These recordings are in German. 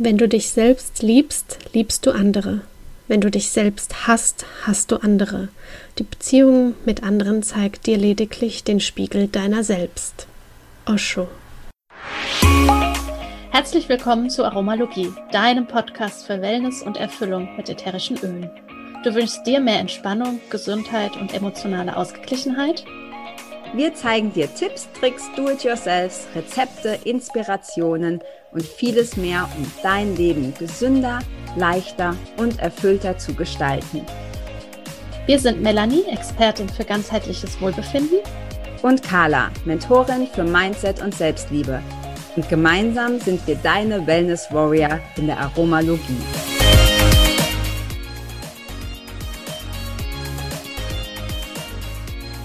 Wenn du dich selbst liebst, liebst du andere. Wenn du dich selbst hasst, hast du andere. Die Beziehung mit anderen zeigt dir lediglich den Spiegel deiner selbst. Osho. Herzlich willkommen zu Aromalogie, deinem Podcast für Wellness und Erfüllung mit ätherischen Ölen. Du wünschst dir mehr Entspannung, Gesundheit und emotionale Ausgeglichenheit? Wir zeigen dir Tipps, Tricks, Do-it-yourselfs, Rezepte, Inspirationen und vieles mehr, um dein Leben gesünder, leichter und erfüllter zu gestalten. Wir sind Melanie, Expertin für ganzheitliches Wohlbefinden. Und Carla, Mentorin für Mindset und Selbstliebe. Und gemeinsam sind wir deine Wellness Warrior in der Aromalogie.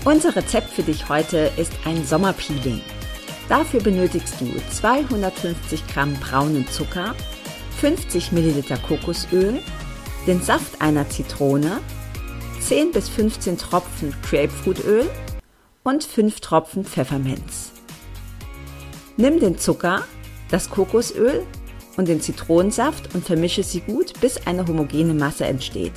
Unser Rezept für dich heute ist ein Sommerpeeling. Dafür benötigst du 250 Gramm braunen Zucker, 50 Milliliter Kokosöl, den Saft einer Zitrone, 10 bis 15 Tropfen Grapefruitöl und 5 Tropfen Pfefferminz. Nimm den Zucker, das Kokosöl und den Zitronensaft und vermische sie gut, bis eine homogene Masse entsteht.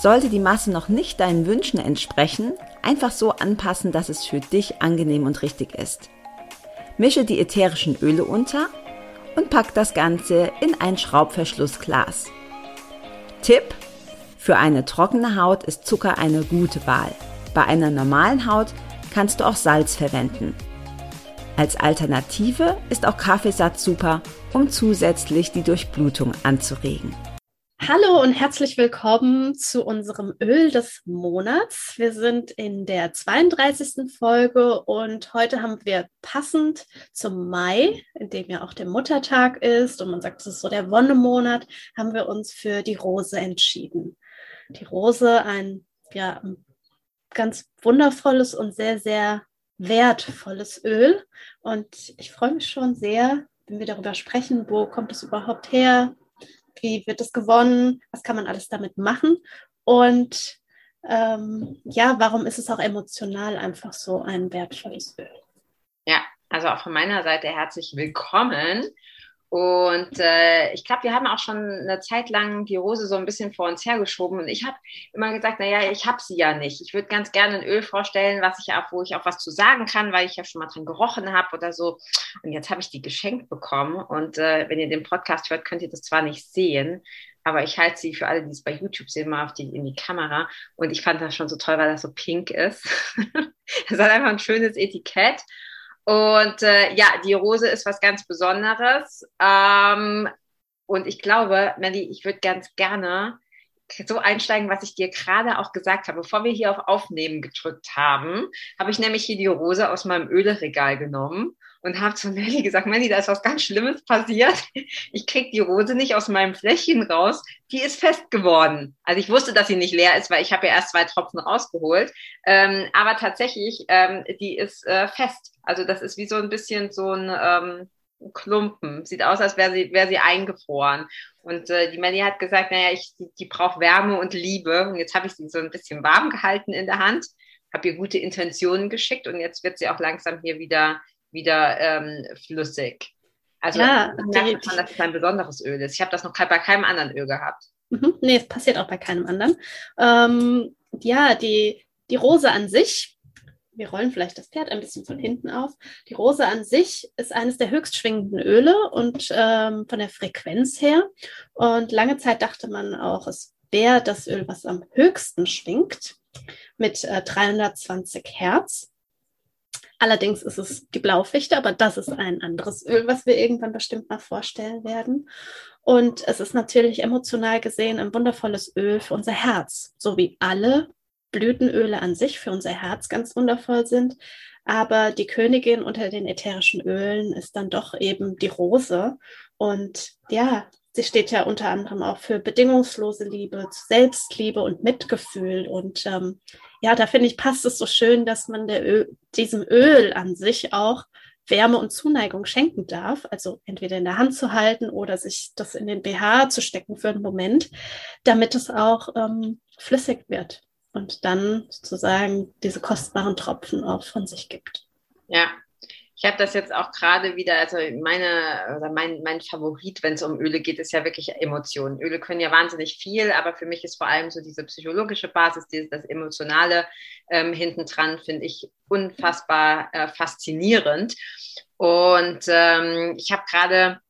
Sollte die Masse noch nicht deinen Wünschen entsprechen, Einfach so anpassen, dass es für dich angenehm und richtig ist. Mische die ätherischen Öle unter und pack das Ganze in ein Schraubverschlussglas. Tipp: Für eine trockene Haut ist Zucker eine gute Wahl. Bei einer normalen Haut kannst du auch Salz verwenden. Als Alternative ist auch Kaffeesatz super, um zusätzlich die Durchblutung anzuregen. Hallo und herzlich willkommen zu unserem Öl des Monats. Wir sind in der 32. Folge und heute haben wir passend zum Mai, in dem ja auch der Muttertag ist und man sagt, es ist so der Wonnemonat, haben wir uns für die Rose entschieden. Die Rose, ein ja, ganz wundervolles und sehr, sehr wertvolles Öl. Und ich freue mich schon sehr, wenn wir darüber sprechen, wo kommt es überhaupt her, wie wird es gewonnen, was kann man alles damit machen und ähm, ja, warum ist es auch emotional einfach so ein wertvolles Öl? Ja, also auch von meiner Seite herzlich willkommen. Und äh, ich glaube, wir haben auch schon eine Zeit lang die Rose so ein bisschen vor uns hergeschoben. Und ich habe immer gesagt, naja, ich habe sie ja nicht. Ich würde ganz gerne ein Öl vorstellen, was ich auch, wo ich auch was zu sagen kann, weil ich ja schon mal dran gerochen habe oder so. Und jetzt habe ich die geschenkt bekommen. Und äh, wenn ihr den Podcast hört, könnt ihr das zwar nicht sehen, aber ich halte sie für alle, die es bei YouTube sehen, mal auf die, in die Kamera. Und ich fand das schon so toll, weil das so pink ist. das hat einfach ein schönes Etikett. Und äh, ja, die Rose ist was ganz Besonderes. Ähm, und ich glaube, Melly, ich würde ganz gerne so einsteigen, was ich dir gerade auch gesagt habe. Bevor wir hier auf Aufnehmen gedrückt haben, habe ich nämlich hier die Rose aus meinem Öleregal genommen und habe zu Melly gesagt, Melly, da ist was ganz Schlimmes passiert. Ich krieg die Rose nicht aus meinem Fläschchen raus. Die ist fest geworden. Also ich wusste, dass sie nicht leer ist, weil ich habe ja erst zwei Tropfen rausgeholt. Ähm, aber tatsächlich, ähm, die ist äh, fest. Also das ist wie so ein bisschen so ein ähm, Klumpen. Sieht aus, als wäre sie, wär sie eingefroren. Und äh, die Melly hat gesagt, naja, ich, die, die braucht Wärme und Liebe. Und jetzt habe ich sie so ein bisschen warm gehalten in der Hand, habe ihr gute Intentionen geschickt und jetzt wird sie auch langsam hier wieder wieder ähm, flüssig. Also ja, ich merke schon, dass es ein besonderes Öl ist. Ich habe das noch bei keinem anderen Öl gehabt. Mhm. Nee, es passiert auch bei keinem anderen. Ähm, ja, die, die Rose an sich, wir rollen vielleicht das Pferd ein bisschen von hinten auf. Die Rose an sich ist eines der höchst schwingenden Öle und ähm, von der Frequenz her. Und lange Zeit dachte man auch, es wäre das Öl, was am höchsten schwingt, mit äh, 320 Hertz. Allerdings ist es die Blaufichte, aber das ist ein anderes Öl, was wir irgendwann bestimmt mal vorstellen werden. Und es ist natürlich emotional gesehen ein wundervolles Öl für unser Herz, so wie alle Blütenöle an sich für unser Herz ganz wundervoll sind. Aber die Königin unter den ätherischen Ölen ist dann doch eben die Rose. Und ja, sie steht ja unter anderem auch für bedingungslose Liebe, Selbstliebe und Mitgefühl. Und ähm, ja, da finde ich, passt es so schön, dass man der Öl, diesem Öl an sich auch Wärme und Zuneigung schenken darf. Also entweder in der Hand zu halten oder sich das in den BH zu stecken für einen Moment, damit es auch ähm, flüssig wird und dann sozusagen diese kostbaren Tropfen auch von sich gibt. Ja, Ich habe das jetzt auch gerade wieder, also meine, oder mein, mein Favorit, wenn es um Öle geht, ist ja wirklich Emotionen. Öle können ja wahnsinnig viel, aber für mich ist vor allem so diese psychologische Basis, dieses, das Emotionale ähm, hintendran, finde ich unfassbar äh, faszinierend. Und ähm, ich habe gerade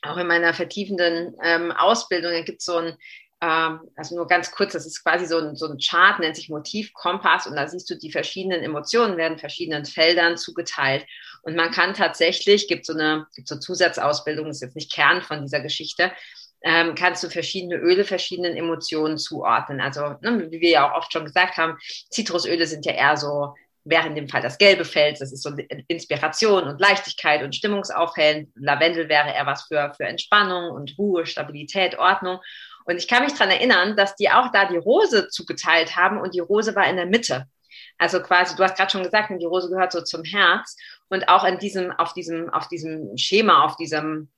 auch in meiner vertiefenden ähm, Ausbildung, da gibt es so ein also nur ganz kurz, das ist quasi so ein, so ein Chart, nennt sich Motivkompass und da siehst du, die verschiedenen Emotionen werden verschiedenen Feldern zugeteilt. Und man kann tatsächlich, gibt so eine, gibt so Zusatzausbildung, ist jetzt nicht Kern von dieser Geschichte, ähm, kannst du verschiedene Öle verschiedenen Emotionen zuordnen. Also, ne, wie wir ja auch oft schon gesagt haben, Zitrusöle sind ja eher so wäre in dem Fall das gelbe Feld, das ist so Inspiration und Leichtigkeit und Stimmungsaufhellen. Lavendel wäre eher was für, für Entspannung und Ruhe, Stabilität, Ordnung. Und ich kann mich dran erinnern, dass die auch da die Rose zugeteilt haben und die Rose war in der Mitte. Also quasi, du hast gerade schon gesagt, die Rose gehört so zum Herz. Und auch in diesem, auf diesem, auf diesem Schema, auf diesem,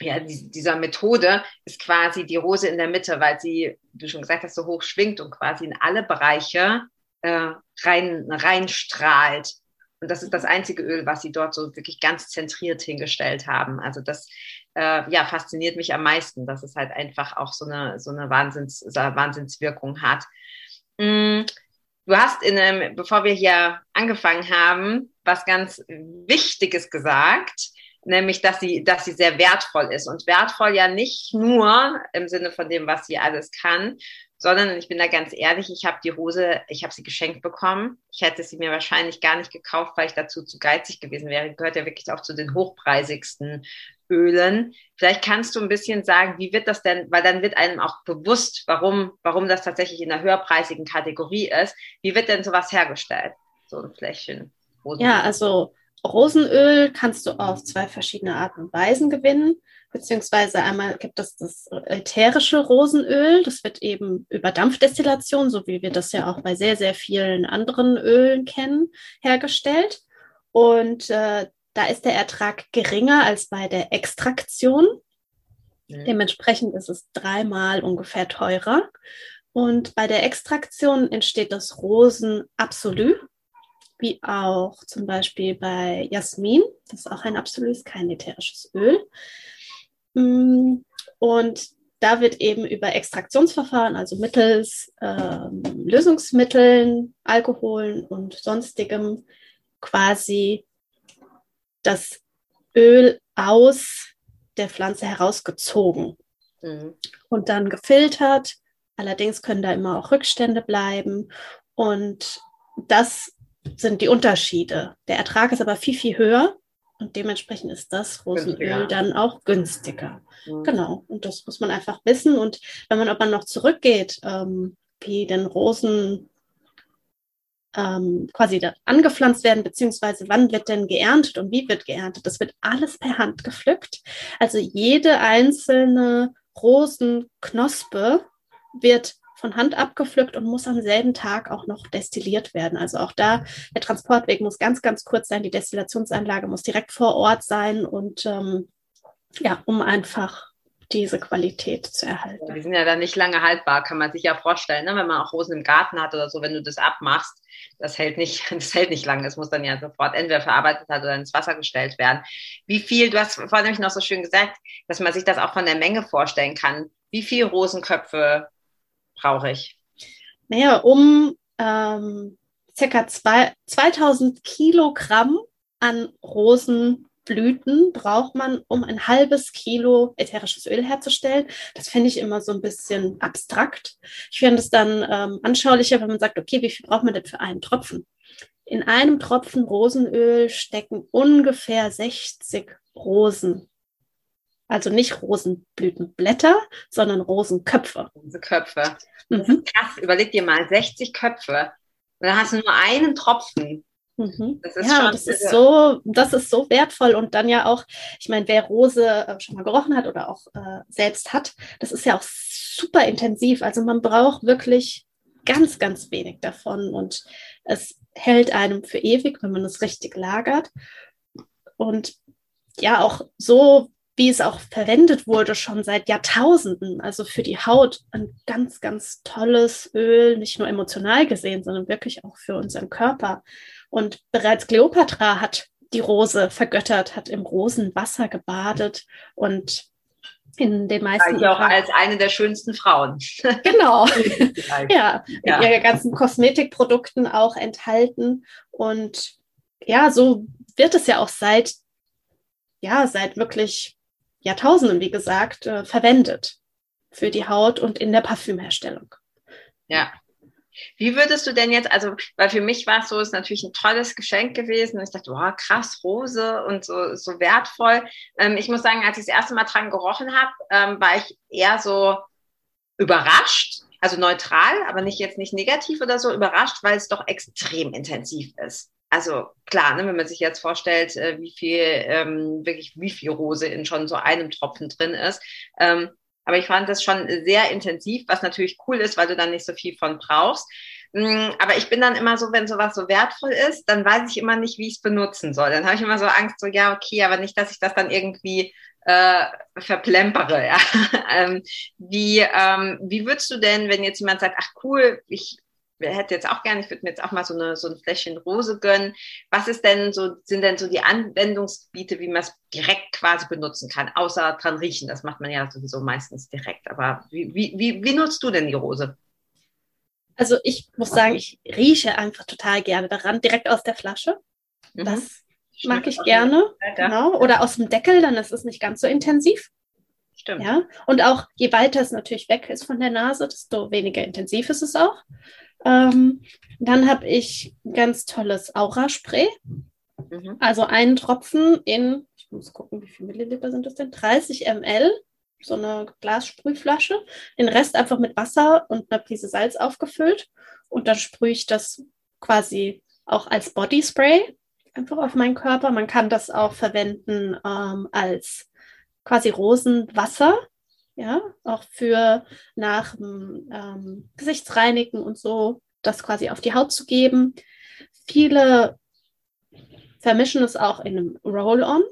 ja, dieser Methode ist quasi die Rose in der Mitte, weil sie, du schon gesagt hast, so hoch schwingt und quasi in alle Bereiche äh, rein, reinstrahlt. Und das ist das einzige Öl, was sie dort so wirklich ganz zentriert hingestellt haben. Also das äh, ja, fasziniert mich am meisten, dass es halt einfach auch so eine, so eine Wahnsinns, Wahnsinnswirkung hat. Mm, du hast in einem, bevor wir hier angefangen haben, was ganz Wichtiges gesagt, nämlich, dass sie, dass sie sehr wertvoll ist. Und wertvoll ja nicht nur im Sinne von dem, was sie alles kann, sondern ich bin da ganz ehrlich, ich habe die Hose, ich habe sie geschenkt bekommen. Ich hätte sie mir wahrscheinlich gar nicht gekauft, weil ich dazu zu geizig gewesen wäre. Gehört ja wirklich auch zu den hochpreisigsten Ölen. Vielleicht kannst du ein bisschen sagen, wie wird das denn, weil dann wird einem auch bewusst, warum, warum das tatsächlich in der höherpreisigen Kategorie ist. Wie wird denn sowas hergestellt? So ein Fläschchen. Rosenöl. Ja, also Rosenöl kannst du auf zwei verschiedene Arten und Weisen gewinnen beziehungsweise einmal gibt es das ätherische Rosenöl, das wird eben über Dampfdestillation, so wie wir das ja auch bei sehr, sehr vielen anderen Ölen kennen, hergestellt. Und äh, da ist der Ertrag geringer als bei der Extraktion. Mhm. Dementsprechend ist es dreimal ungefähr teurer. Und bei der Extraktion entsteht das Rosen Absolut, wie auch zum Beispiel bei Jasmin. Das ist auch ein Absolut, ist kein ätherisches Öl. Mm, und da wird eben über Extraktionsverfahren, also mittels ähm, Lösungsmitteln, Alkoholen und sonstigem quasi das Öl aus der Pflanze herausgezogen mhm. und dann gefiltert. Allerdings können da immer auch Rückstände bleiben. Und das sind die Unterschiede. Der Ertrag ist aber viel, viel höher. Und dementsprechend ist das Rosenöl ja. dann auch günstiger. Mhm. Genau. Und das muss man einfach wissen. Und wenn man aber noch zurückgeht, ähm, wie denn Rosen ähm, quasi angepflanzt werden, beziehungsweise wann wird denn geerntet und wie wird geerntet, das wird alles per Hand gepflückt. Also jede einzelne Rosenknospe wird von Hand abgepflückt und muss am selben Tag auch noch destilliert werden. Also auch da, der Transportweg muss ganz, ganz kurz sein, die Destillationsanlage muss direkt vor Ort sein und ähm, ja, um einfach diese Qualität zu erhalten. Die sind ja dann nicht lange haltbar, kann man sich ja vorstellen, ne? wenn man auch Rosen im Garten hat oder so, wenn du das abmachst, das hält nicht, das hält nicht lange. Es muss dann ja sofort entweder verarbeitet oder ins Wasser gestellt werden. Wie viel, du hast vorhin nämlich noch so schön gesagt, dass man sich das auch von der Menge vorstellen kann. Wie viel Rosenköpfe brauche ich? Naja, um ähm, circa zwei, 2000 Kilogramm an Rosenblüten braucht man, um ein halbes Kilo ätherisches Öl herzustellen. Das finde ich immer so ein bisschen abstrakt. Ich finde es dann ähm, anschaulicher, wenn man sagt, okay, wie viel braucht man denn für einen Tropfen? In einem Tropfen Rosenöl stecken ungefähr 60 Rosen also nicht Rosenblütenblätter, sondern Rosenköpfe. Rosenköpfe. Das mhm. ist krass. Überleg dir mal, 60 Köpfe. Und dann hast du nur einen Tropfen. Mhm. Das ja, das ist so, das ist so wertvoll und dann ja auch, ich meine, wer Rose äh, schon mal gerochen hat oder auch äh, selbst hat, das ist ja auch super intensiv. Also man braucht wirklich ganz, ganz wenig davon und es hält einem für ewig, wenn man es richtig lagert. Und ja, auch so wie es auch verwendet wurde, schon seit Jahrtausenden. Also für die Haut ein ganz, ganz tolles Öl, nicht nur emotional gesehen, sondern wirklich auch für unseren Körper. Und bereits Kleopatra hat die Rose vergöttert, hat im Rosenwasser gebadet und in den meisten. Ja, auch als eine der schönsten Frauen. Genau. ja, ja. mit ihren ganzen Kosmetikprodukten auch enthalten. Und ja, so wird es ja auch seit, ja, seit wirklich Jahrtausenden, wie gesagt, äh, verwendet für die Haut und in der Parfümherstellung. Ja, wie würdest du denn jetzt, also, weil für mich war es so, ist natürlich ein tolles Geschenk gewesen. Ich dachte, wow, krass, Rose und so, so wertvoll. Ähm, ich muss sagen, als ich das erste Mal dran gerochen habe, ähm, war ich eher so überrascht, also neutral, aber nicht jetzt nicht negativ oder so, überrascht, weil es doch extrem intensiv ist. Also klar, ne, wenn man sich jetzt vorstellt, äh, wie viel, ähm, wirklich wie viel Rose in schon so einem Tropfen drin ist, ähm, aber ich fand das schon sehr intensiv, was natürlich cool ist, weil du dann nicht so viel von brauchst. Mm, aber ich bin dann immer so, wenn sowas so wertvoll ist, dann weiß ich immer nicht, wie ich es benutzen soll. Dann habe ich immer so Angst, so ja, okay, aber nicht, dass ich das dann irgendwie äh, verplempere. Ja? ähm, wie, ähm, wie würdest du denn, wenn jetzt jemand sagt, ach cool, ich hätte jetzt auch gerne, ich würde mir jetzt auch mal so, eine, so ein Fläschchen Rose gönnen. Was ist denn so, sind denn so die Anwendungsgebiete, wie man es direkt quasi benutzen kann, außer dran riechen? Das macht man ja sowieso meistens direkt. Aber wie, wie, wie, wie nutzt du denn die Rose? Also ich muss sagen, ich rieche einfach total gerne daran, direkt aus der Flasche. Mhm. Das mag ich gerne. Genau. Oder aus dem Deckel, dann ist es nicht ganz so intensiv. Stimmt. Ja. Und auch je weiter es natürlich weg ist von der Nase, desto weniger intensiv ist es auch. Ähm, dann habe ich ein ganz tolles Aura-Spray. Mhm. Also einen Tropfen in, ich muss gucken, wie viele Milliliter sind das denn? 30 ml, so eine Glassprühflasche. Den Rest einfach mit Wasser und einer Prise Salz aufgefüllt. Und dann sprühe ich das quasi auch als Bodyspray einfach auf meinen Körper. Man kann das auch verwenden ähm, als quasi Rosenwasser ja, auch für nach ähm, Gesichtsreinigen und so, das quasi auf die Haut zu geben. Viele vermischen es auch in einem Roll-On,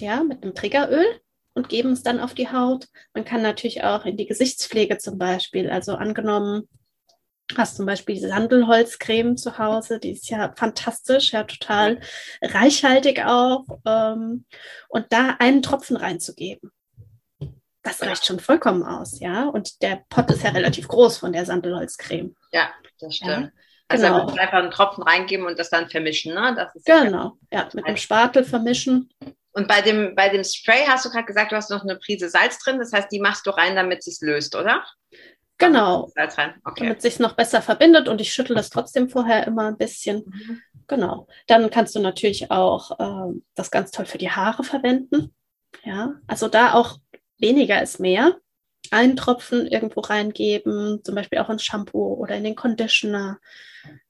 ja, mit einem Triggeröl und geben es dann auf die Haut. Man kann natürlich auch in die Gesichtspflege zum Beispiel, also angenommen, hast zum Beispiel die Sandelholzcreme zu Hause, die ist ja fantastisch, ja total reichhaltig auch. Ähm, und da einen Tropfen reinzugeben das reicht schon vollkommen aus, ja. Und der Pott ist ja relativ groß von der Sandelholzcreme. Ja, das stimmt. Ja, also genau. einfach einen Tropfen reingeben und das dann vermischen, ne? Das ist genau, ja, mit dem Spatel vermischen. Und bei dem, bei dem Spray hast du gerade gesagt, du hast noch eine Prise Salz drin. Das heißt, die machst du rein, damit es löst, oder? Genau. Salz rein. Okay. Damit es sich noch besser verbindet und ich schüttel das trotzdem vorher immer ein bisschen. Mhm. Genau. Dann kannst du natürlich auch äh, das ganz toll für die Haare verwenden. Ja, also da auch weniger ist mehr. Einen Tropfen irgendwo reingeben, zum Beispiel auch ins Shampoo oder in den Conditioner.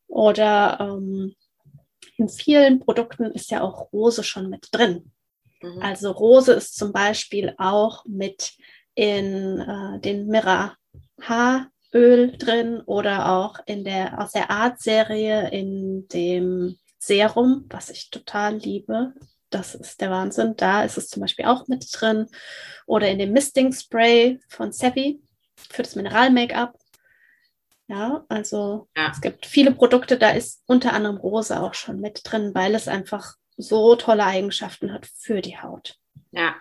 Oder ähm, in vielen Produkten ist ja auch Rose schon mit drin. Mhm. Also Rose ist zum Beispiel auch mit in äh, den Mira Haaröl drin oder auch in der aus der Art-Serie in dem Serum, was ich total liebe. Das ist der Wahnsinn. Da ist es zum Beispiel auch mit drin. Oder in dem Misting Spray von Sevi für das Mineral-Make-up. Ja, also ja. es gibt viele Produkte, da ist unter anderem Rose auch schon mit drin, weil es einfach so tolle Eigenschaften hat für die Haut. Ja,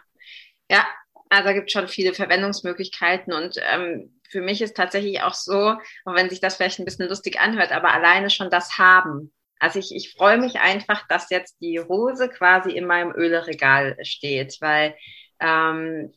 ja, also gibt es schon viele Verwendungsmöglichkeiten und ähm, für mich ist tatsächlich auch so, auch wenn sich das vielleicht ein bisschen lustig anhört, aber alleine schon das Haben also ich, ich freue mich einfach, dass jetzt die Rose quasi in meinem Öleregal steht, weil ähm,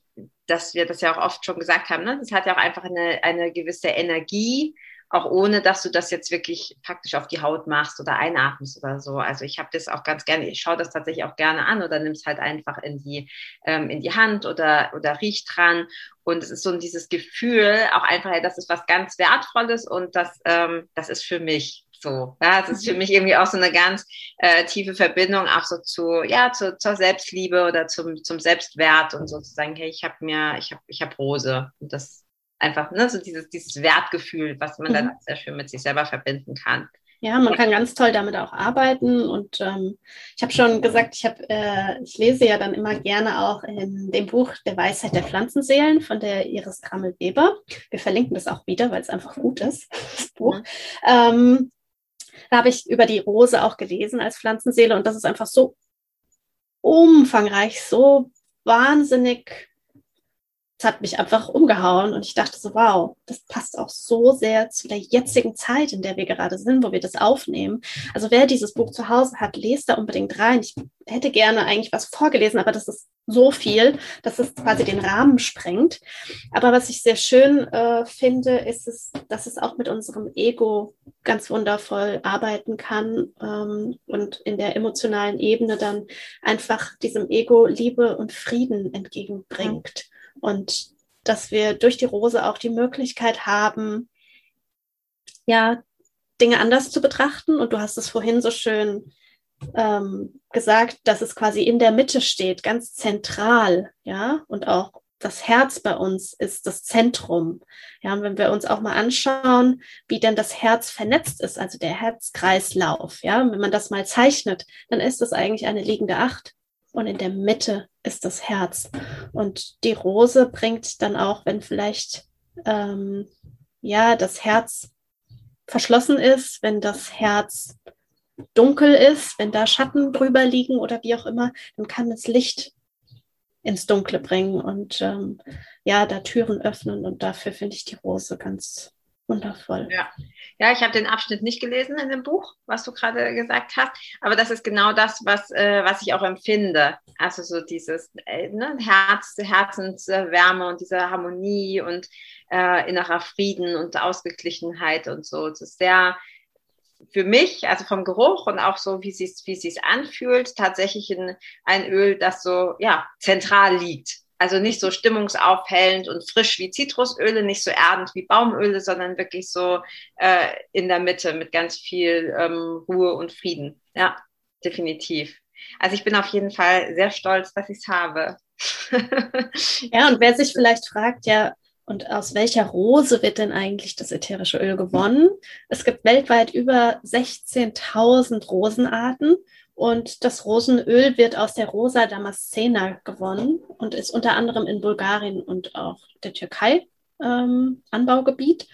dass wir das ja auch oft schon gesagt haben, ne? das hat ja auch einfach eine, eine gewisse Energie, auch ohne, dass du das jetzt wirklich praktisch auf die Haut machst oder einatmest oder so. Also ich habe das auch ganz gerne, ich schaue das tatsächlich auch gerne an oder nimm es halt einfach in die, ähm, in die Hand oder, oder riech dran. Und es ist so dieses Gefühl, auch einfach, das ist was ganz Wertvolles und das, ähm, das ist für mich. So, ja, es ist für mich irgendwie auch so eine ganz äh, tiefe Verbindung auch so zu, ja, zu, zur Selbstliebe oder zum, zum Selbstwert und sozusagen, hey, ich habe mir, ich habe, ich habe Rose und das einfach, ne, so dieses, dieses Wertgefühl, was man mhm. dann sehr schön mit sich selber verbinden kann. Ja, man kann ganz toll damit auch arbeiten und ähm, ich habe schon gesagt, ich habe, äh, ich lese ja dann immer gerne auch in dem Buch Der Weisheit der Pflanzenseelen von der Iris Krammel Weber. Wir verlinken das auch wieder, weil es einfach gut ist, das Buch. Mhm. Ähm, da habe ich über die Rose auch gelesen als Pflanzenseele und das ist einfach so umfangreich, so wahnsinnig es hat mich einfach umgehauen und ich dachte so, wow, das passt auch so sehr zu der jetzigen Zeit, in der wir gerade sind, wo wir das aufnehmen. Also wer dieses Buch zu Hause hat, lest da unbedingt rein. Ich hätte gerne eigentlich was vorgelesen, aber das ist so viel, dass es quasi den Rahmen sprengt. Aber was ich sehr schön äh, finde, ist es, dass es auch mit unserem Ego ganz wundervoll arbeiten kann ähm, und in der emotionalen Ebene dann einfach diesem Ego Liebe und Frieden entgegenbringt und dass wir durch die Rose auch die Möglichkeit haben, ja, Dinge anders zu betrachten. Und du hast es vorhin so schön ähm, gesagt, dass es quasi in der Mitte steht, ganz zentral, ja, und auch das Herz bei uns ist das Zentrum. Ja, und wenn wir uns auch mal anschauen, wie denn das Herz vernetzt ist, also der Herzkreislauf, ja, wenn man das mal zeichnet, dann ist das eigentlich eine liegende Acht und in der Mitte ist das Herz. Und die Rose bringt dann auch, wenn vielleicht ähm, ja das Herz verschlossen ist, wenn das Herz dunkel ist, wenn da Schatten drüber liegen oder wie auch immer, dann kann es Licht ins Dunkle bringen und ähm, ja, da Türen öffnen. Und dafür finde ich die Rose ganz wundervoll. Ja, ja ich habe den Abschnitt nicht gelesen in dem Buch, was du gerade gesagt hast, aber das ist genau das, was, äh, was ich auch empfinde. Also so dieses äh, ne, Herz, Herzenswärme und diese Harmonie und äh, innerer Frieden und Ausgeglichenheit und so. Das ist sehr für mich, also vom Geruch und auch so, wie es wie es anfühlt, tatsächlich in ein Öl, das so ja zentral liegt also nicht so stimmungsaufhellend und frisch wie Zitrusöle, nicht so erdend wie Baumöle, sondern wirklich so äh, in der Mitte mit ganz viel ähm, Ruhe und Frieden. Ja, definitiv. Also ich bin auf jeden Fall sehr stolz, dass ich es habe. ja, und wer sich vielleicht fragt, ja, und aus welcher Rose wird denn eigentlich das ätherische Öl gewonnen? Es gibt weltweit über 16.000 Rosenarten und das Rosenöl wird aus der Rosa Damascena gewonnen und ist unter anderem in Bulgarien und auch der Türkei ähm, Anbaugebiet.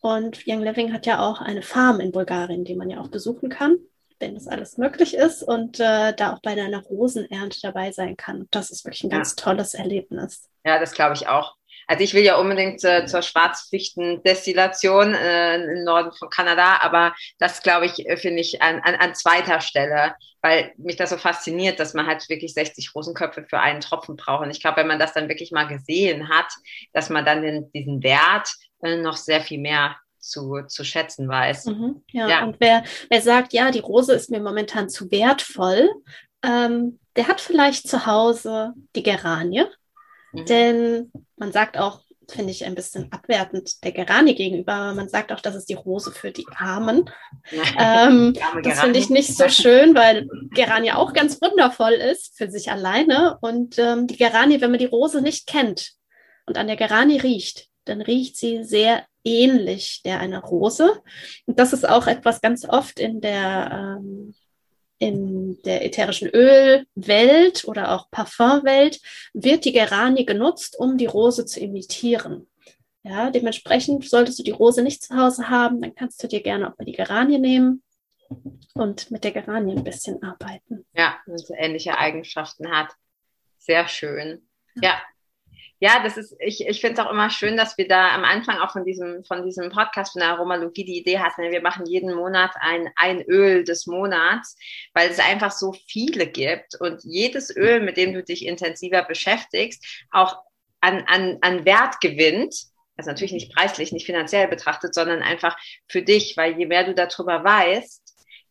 Und Young Living hat ja auch eine Farm in Bulgarien, die man ja auch besuchen kann, wenn das alles möglich ist und äh, da auch bei einer Rosenernte dabei sein kann. Das ist wirklich ein ja. ganz tolles Erlebnis. Ja, das glaube ich auch. Also ich will ja unbedingt äh, zur Schwarzfichten-Destillation äh, im Norden von Kanada, aber das glaube ich, äh, finde ich an, an, an zweiter Stelle, weil mich das so fasziniert, dass man halt wirklich 60 Rosenköpfe für einen Tropfen braucht. Und ich glaube, wenn man das dann wirklich mal gesehen hat, dass man dann den, diesen Wert äh, noch sehr viel mehr zu, zu schätzen weiß. Mhm, ja. ja, und wer, wer sagt, ja, die Rose ist mir momentan zu wertvoll, ähm, der hat vielleicht zu Hause die Geranie Mhm. Denn man sagt auch, finde ich ein bisschen abwertend der Geranie gegenüber, aber man sagt auch, das ist die Rose für die Armen. ähm, das finde ich nicht so schön, weil Geranie auch ganz wundervoll ist für sich alleine. Und ähm, die Geranie, wenn man die Rose nicht kennt und an der Geranie riecht, dann riecht sie sehr ähnlich der einer Rose. Und das ist auch etwas ganz oft in der ähm, in der ätherischen Ölwelt oder auch Parfumwelt wird die Geranie genutzt, um die Rose zu imitieren. Ja, dementsprechend solltest du die Rose nicht zu Hause haben, dann kannst du dir gerne auch mal die Geranie nehmen und mit der Geranie ein bisschen arbeiten. Ja, wenn sie ähnliche Eigenschaften hat. Sehr schön. Ja, ja ja, das ist, ich, ich finde es auch immer schön, dass wir da am Anfang auch von diesem, von diesem Podcast von der Aromalogie die Idee hatten, wir machen jeden Monat ein, ein Öl des Monats, weil es einfach so viele gibt und jedes Öl, mit dem du dich intensiver beschäftigst, auch an, an, an Wert gewinnt. Also natürlich nicht preislich, nicht finanziell betrachtet, sondern einfach für dich, weil je mehr du darüber weißt,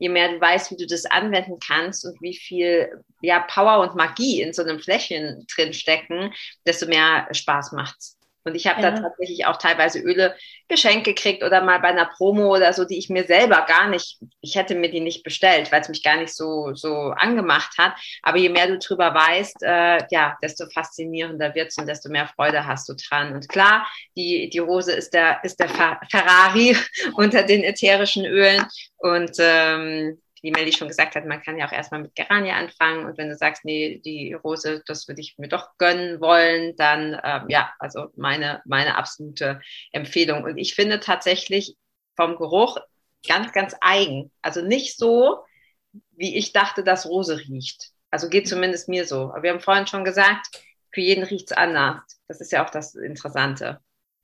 je mehr du weißt, wie du das anwenden kannst und wie viel ja, Power und Magie in so einem Fläschchen drin stecken, desto mehr Spaß macht's. Und ich habe ja. da tatsächlich auch teilweise Öle geschenkt gekriegt oder mal bei einer Promo oder so, die ich mir selber gar nicht, ich hätte mir die nicht bestellt, weil es mich gar nicht so, so angemacht hat. Aber je mehr du drüber weißt, äh, ja, desto faszinierender wird's und desto mehr Freude hast du dran. Und klar, die, die Rose ist der, ist der Ferrari unter den ätherischen Ölen. Und ähm, wie Melly schon gesagt hat, man kann ja auch erstmal mit Geranie anfangen und wenn du sagst, nee, die Rose, das würde ich mir doch gönnen wollen, dann ähm, ja, also meine, meine absolute Empfehlung. Und ich finde tatsächlich vom Geruch ganz, ganz eigen. Also nicht so, wie ich dachte, dass Rose riecht. Also geht zumindest mir so. Aber wir haben vorhin schon gesagt, für jeden riecht es anders. Das ist ja auch das Interessante.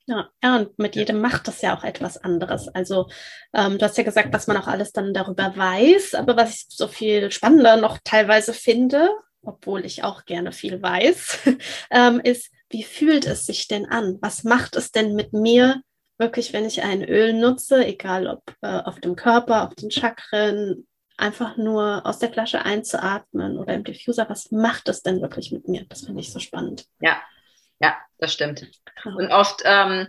Ja, ja, und mit jedem macht das ja auch etwas anderes. Also ähm, du hast ja gesagt, was man auch alles dann darüber weiß, aber was ich so viel spannender noch teilweise finde, obwohl ich auch gerne viel weiß, ähm, ist, wie fühlt es sich denn an? Was macht es denn mit mir wirklich, wenn ich ein Öl nutze, egal ob äh, auf dem Körper, auf den Chakren, einfach nur aus der Flasche einzuatmen oder im Diffuser, was macht es denn wirklich mit mir? Das finde ich so spannend. Ja, ja, das stimmt. Und oft ähm,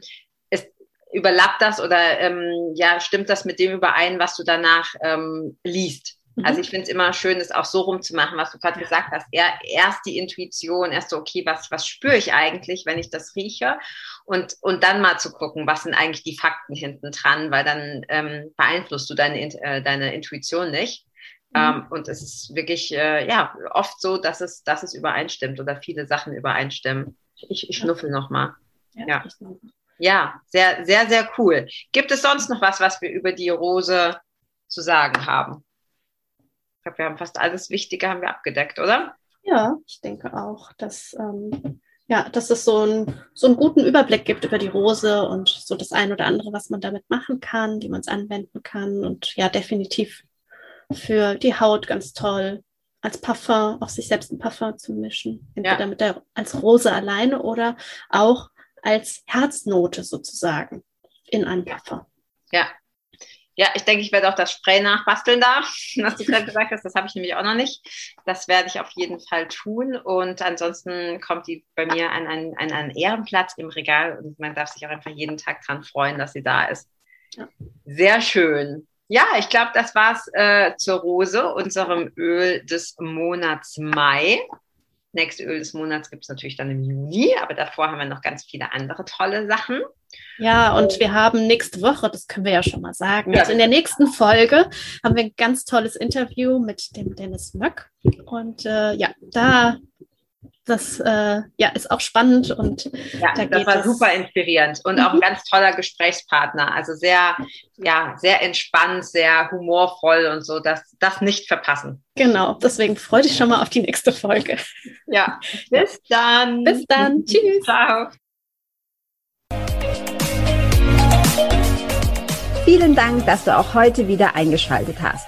ist, überlappt das oder ähm, ja, stimmt das mit dem überein, was du danach ähm, liest. Mhm. Also ich finde es immer schön, es auch so rumzumachen, was du gerade gesagt hast. Er, erst die Intuition, erst so, okay, was, was spüre ich eigentlich, wenn ich das rieche? Und, und dann mal zu gucken, was sind eigentlich die Fakten hinten dran, weil dann ähm, beeinflusst du deine, äh, deine Intuition nicht. Mhm. Ähm, und es ist wirklich äh, ja oft so, dass es, dass es übereinstimmt oder viele Sachen übereinstimmen. Ich, ich schnuffel noch mal. Ja. Ja. ja, sehr, sehr, sehr cool. Gibt es sonst noch was, was wir über die Rose zu sagen haben? Ich glaube, wir haben fast alles Wichtige haben wir abgedeckt, oder? Ja, ich denke auch, dass, ähm, ja, dass es so, ein, so einen guten Überblick gibt über die Rose und so das ein oder andere, was man damit machen kann, wie man es anwenden kann. Und ja, definitiv für die Haut ganz toll, als Parfum, auch sich selbst ein Parfum zu mischen. Entweder ja. mit der, als Rose alleine oder auch als Herznote sozusagen in einem Parfum. Ja. Ja, ich denke, ich werde auch das Spray nachbasteln da, was du gerade gesagt hast. Das habe ich nämlich auch noch nicht. Das werde ich auf jeden Fall tun. Und ansonsten kommt die bei mir an einen, an einen Ehrenplatz im Regal und man darf sich auch einfach jeden Tag dran freuen, dass sie da ist. Ja. Sehr schön. Ja, ich glaube, das war's äh, zur Rose, unserem Öl des Monats Mai. Nächste Öl des Monats gibt es natürlich dann im Juni, aber davor haben wir noch ganz viele andere tolle Sachen. Ja, und wir haben nächste Woche, das können wir ja schon mal sagen, ja. also in der nächsten Folge haben wir ein ganz tolles Interview mit dem Dennis Möck. Und äh, ja, da das äh, ja, ist auch spannend und ja, da das war super inspirierend und mhm. auch ein ganz toller Gesprächspartner. Also sehr, ja, sehr entspannt, sehr humorvoll und so, dass das nicht verpassen. Genau, deswegen freue dich schon mal auf die nächste Folge. Ja, bis dann. Bis dann. Tschüss. Ciao. Vielen Dank, dass du auch heute wieder eingeschaltet hast.